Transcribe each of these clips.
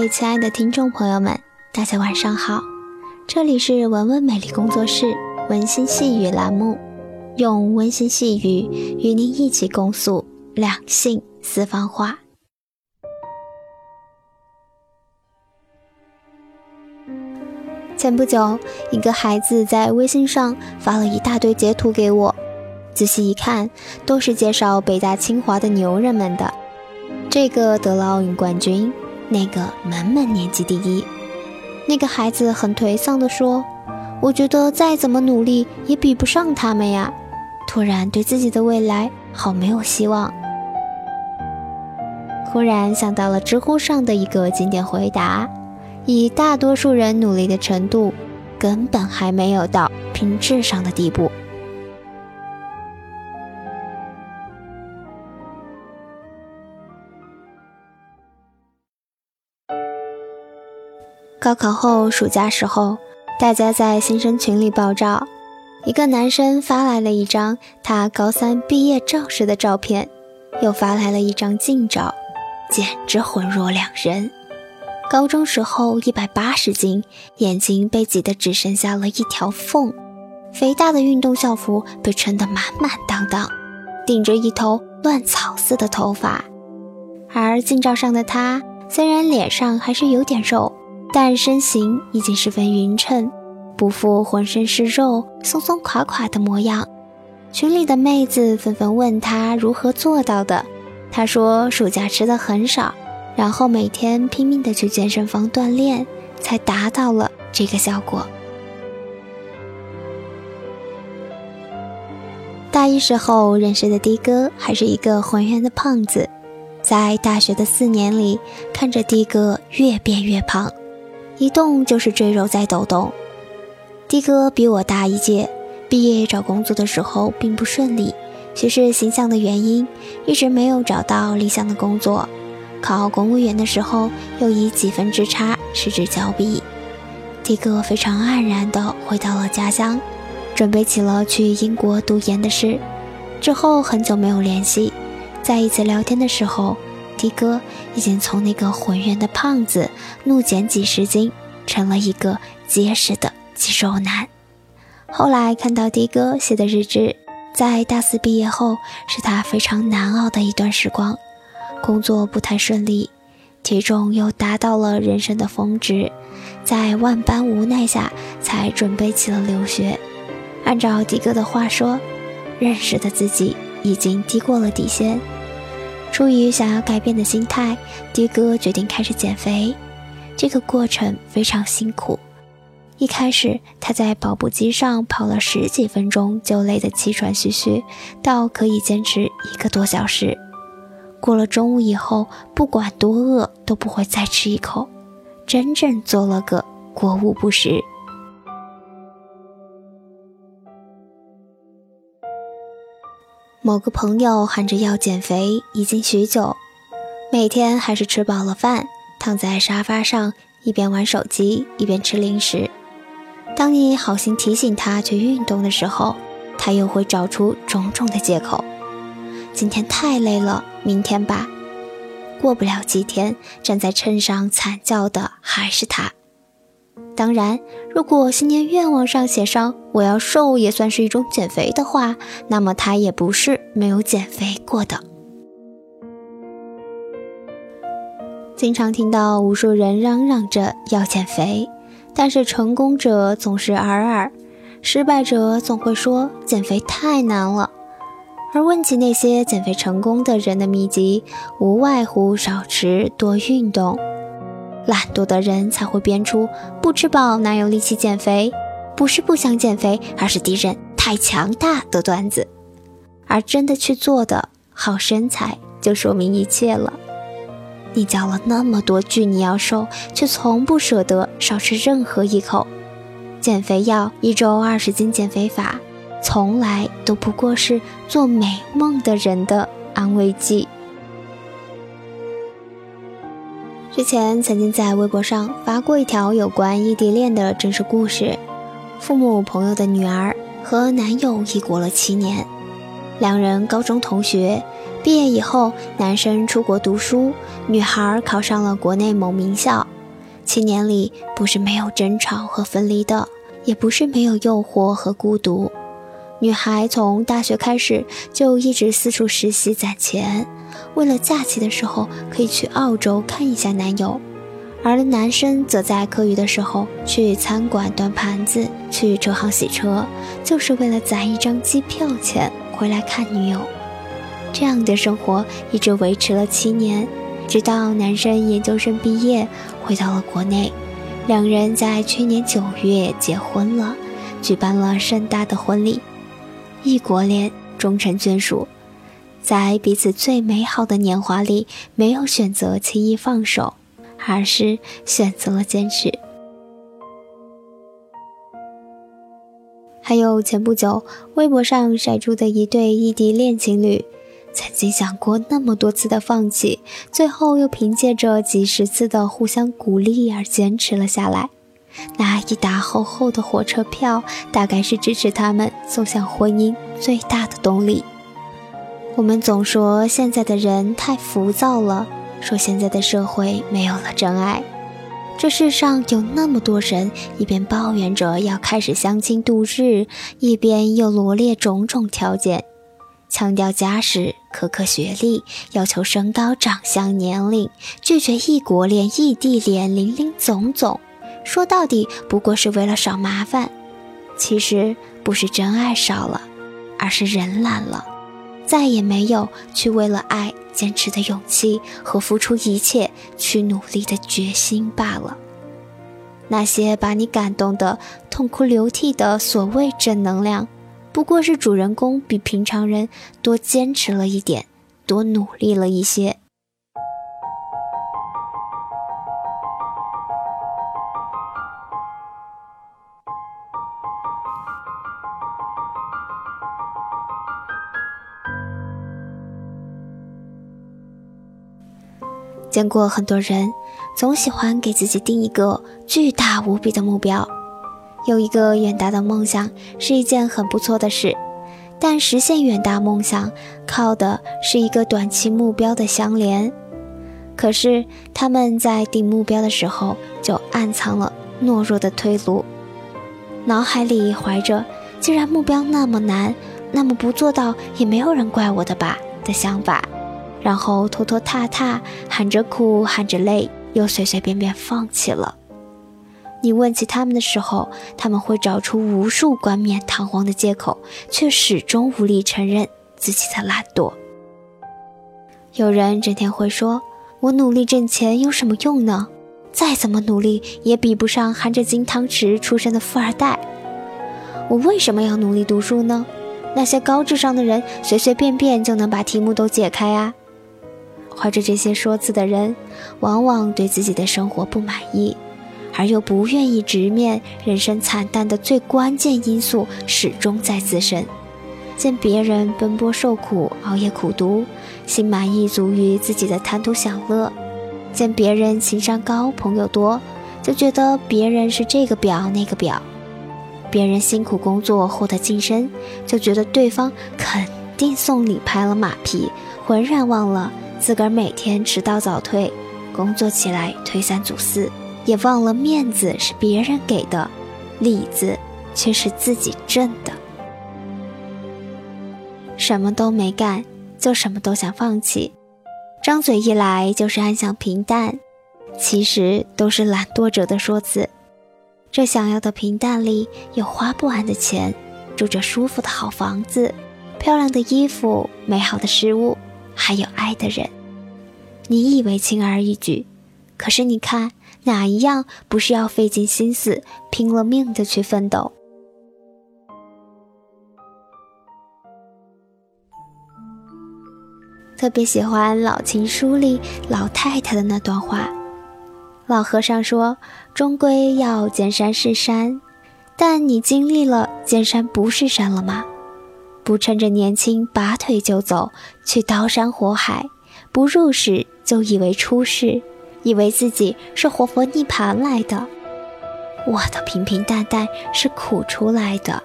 位亲爱的听众朋友们，大家晚上好，这里是文文美丽工作室温馨细语栏目，用温馨细语与您一起共诉两性私房话。前不久，一个孩子在微信上发了一大堆截图给我，仔细一看，都是介绍北大清华的牛人们的。这个得了奥运冠军，那个门门年级第一。那个孩子很颓丧地说：“我觉得再怎么努力也比不上他们呀。”突然对自己的未来好没有希望。忽然想到了知乎上的一个经典回答。以大多数人努力的程度，根本还没有到拼智商的地步。高考后暑假时候，大家在新生群里爆照，一个男生发来了一张他高三毕业照时的照片，又发来了一张近照，简直浑若两人。高中时候一百八十斤，眼睛被挤得只剩下了一条缝，肥大的运动校服被撑得满满当当，顶着一头乱草似的头发。而近照上的他，虽然脸上还是有点肉，但身形已经十分匀称，不复浑身是肉、松松垮垮的模样。群里的妹子纷纷问他如何做到的，他说暑假吃的很少。然后每天拼命的去健身房锻炼，才达到了这个效果。大一时候认识的的哥还是一个浑圆的胖子，在大学的四年里，看着的哥越变越胖，一动就是赘肉在抖动。的哥比我大一届，毕业找工作的时候并不顺利，许是形象的原因，一直没有找到理想的工作。考公务员的时候，又以几分之差失之交臂。的哥非常黯然地回到了家乡，准备起了去英国读研的事。之后很久没有联系，在一次聊天的时候，的哥已经从那个浑圆的胖子怒减几十斤，成了一个结实的肌肉男。后来看到的哥写的日志，在大四毕业后，是他非常难熬的一段时光。工作不太顺利，体重又达到了人生的峰值，在万般无奈下，才准备起了留学。按照的哥的话说，认识的自己已经低过了底线。出于想要改变的心态，迪哥决定开始减肥。这个过程非常辛苦。一开始，他在跑步机上跑了十几分钟就累得气喘吁吁，到可以坚持一个多小时。过了中午以后，不管多饿都不会再吃一口，真正做了个过午不食。某个朋友喊着要减肥已经许久，每天还是吃饱了饭，躺在沙发上一边玩手机一边吃零食。当你好心提醒他去运动的时候，他又会找出种种的借口。今天太累了，明天吧。过不了几天，站在秤上惨叫的还是他。当然，如果新年愿望上写上“我要瘦”也算是一种减肥的话，那么他也不是没有减肥过的。经常听到无数人嚷嚷着要减肥，但是成功者总是尔尔，失败者总会说减肥太难了。而问起那些减肥成功的人的秘籍，无外乎少吃多运动。懒惰的人才会编出“不吃饱哪有力气减肥”，不是不想减肥，而是敌人太强大的段子。而真的去做的好身材，就说明一切了。你嚼了那么多句你要瘦，却从不舍得少吃任何一口。减肥药一周二十斤减肥法。从来都不过是做美梦的人的安慰剂。之前曾经在微博上发过一条有关异地恋的真实故事：父母朋友的女儿和男友异国了七年，两人高中同学，毕业以后，男生出国读书，女孩考上了国内某名校。七年里，不是没有争吵和分离的，也不是没有诱惑和孤独。女孩从大学开始就一直四处实习攒钱，为了假期的时候可以去澳洲看一下男友。而男生则在课余的时候去餐馆端盘子，去车行洗车，就是为了攒一张机票钱回来看女友。这样的生活一直维持了七年，直到男生研究生毕业回到了国内，两人在去年九月结婚了，举办了盛大的婚礼。异国恋，终成眷属，在彼此最美好的年华里，没有选择轻易放手。而是选择了坚持。还有前不久微博上晒出的一对异地恋情侣，曾经想过那么多次的放弃，最后又凭借着几十次的互相鼓励而坚持了下来。那一沓厚厚的火车票，大概是支持他们走向婚姻最大的动力。我们总说现在的人太浮躁了。说现在的社会没有了真爱，这世上有那么多人，一边抱怨着要开始相亲度日，一边又罗列种种条件，强调家世、苛刻学历，要求身高、长相、年龄，拒绝异国恋、异地恋，林林总总。说到底，不过是为了少麻烦。其实不是真爱少了，而是人懒了。再也没有去为了爱坚持的勇气和付出一切去努力的决心罢了。那些把你感动的痛哭流涕的所谓正能量，不过是主人公比平常人多坚持了一点，多努力了一些。见过很多人，总喜欢给自己定一个巨大无比的目标。有一个远大的梦想是一件很不错的事，但实现远大梦想靠的是一个短期目标的相连。可是他们在定目标的时候就暗藏了懦弱的退路，脑海里怀着“既然目标那么难，那么不做到也没有人怪我的吧”的想法。然后拖拖沓沓，喊着苦，喊着累，又随随便便放弃了。你问起他们的时候，他们会找出无数冠冕堂皇的借口，却始终无力承认自己的懒惰。有人整天会说：“我努力挣钱有什么用呢？再怎么努力，也比不上含着金汤匙出生的富二代。我为什么要努力读书呢？那些高智商的人，随随便便就能把题目都解开啊！”怀着这些说辞的人，往往对自己的生活不满意，而又不愿意直面人生惨淡的最关键因素始终在自身。见别人奔波受苦、熬夜苦读，心满意足于自己的贪图享乐；见别人情商高、朋友多，就觉得别人是这个表那个表；别人辛苦工作获得晋升，就觉得对方肯定送礼拍了马屁，浑然忘了。自个儿每天迟到早退，工作起来推三阻四，也忘了面子是别人给的，里子却是自己挣的。什么都没干，就什么都想放弃，张嘴一来就是安享平淡，其实都是懒惰者的说辞。这想要的平淡里有花不完的钱，住着舒服的好房子，漂亮的衣服，美好的食物。还有爱的人，你以为轻而易举，可是你看哪一样不是要费尽心思、拼了命的去奋斗？特别喜欢《老情书》里老太太的那段话。老和尚说：“终归要见山是山，但你经历了见山不是山了吗？”不趁着年轻拔腿就走，去刀山火海；不入世就以为出世，以为自己是活佛涅盘来的。我的平平淡淡是苦出来的，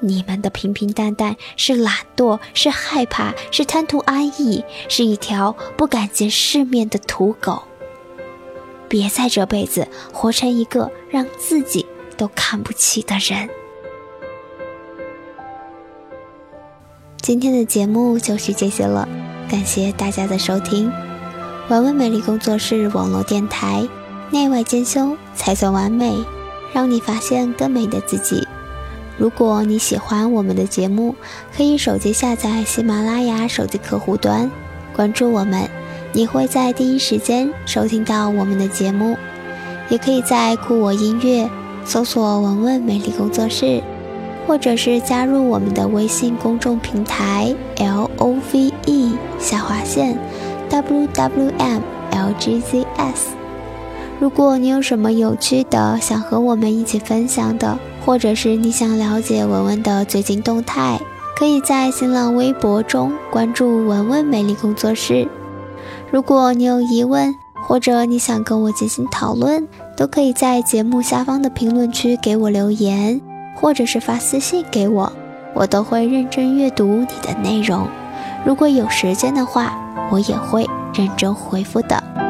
你们的平平淡淡是懒惰，是害怕，是贪图安逸，是一条不敢见世面的土狗。别在这辈子活成一个让自己都看不起的人。今天的节目就是这些了，感谢大家的收听。文文美丽工作室网络电台，内外兼修才算完美，让你发现更美的自己。如果你喜欢我们的节目，可以手机下载喜马拉雅手机客户端，关注我们，你会在第一时间收听到我们的节目。也可以在酷我音乐搜索“文文美丽工作室”，或者是加入我们的微信公众平台 “l o v e” 下划线 “w w m l g z s”。如果你有什么有趣的想和我们一起分享的，或者是你想了解文文的最近动态，可以在新浪微博中关注文文美丽工作室。如果你有疑问，或者你想跟我进行讨论，都可以在节目下方的评论区给我留言，或者是发私信给我，我都会认真阅读你的内容。如果有时间的话，我也会认真回复的。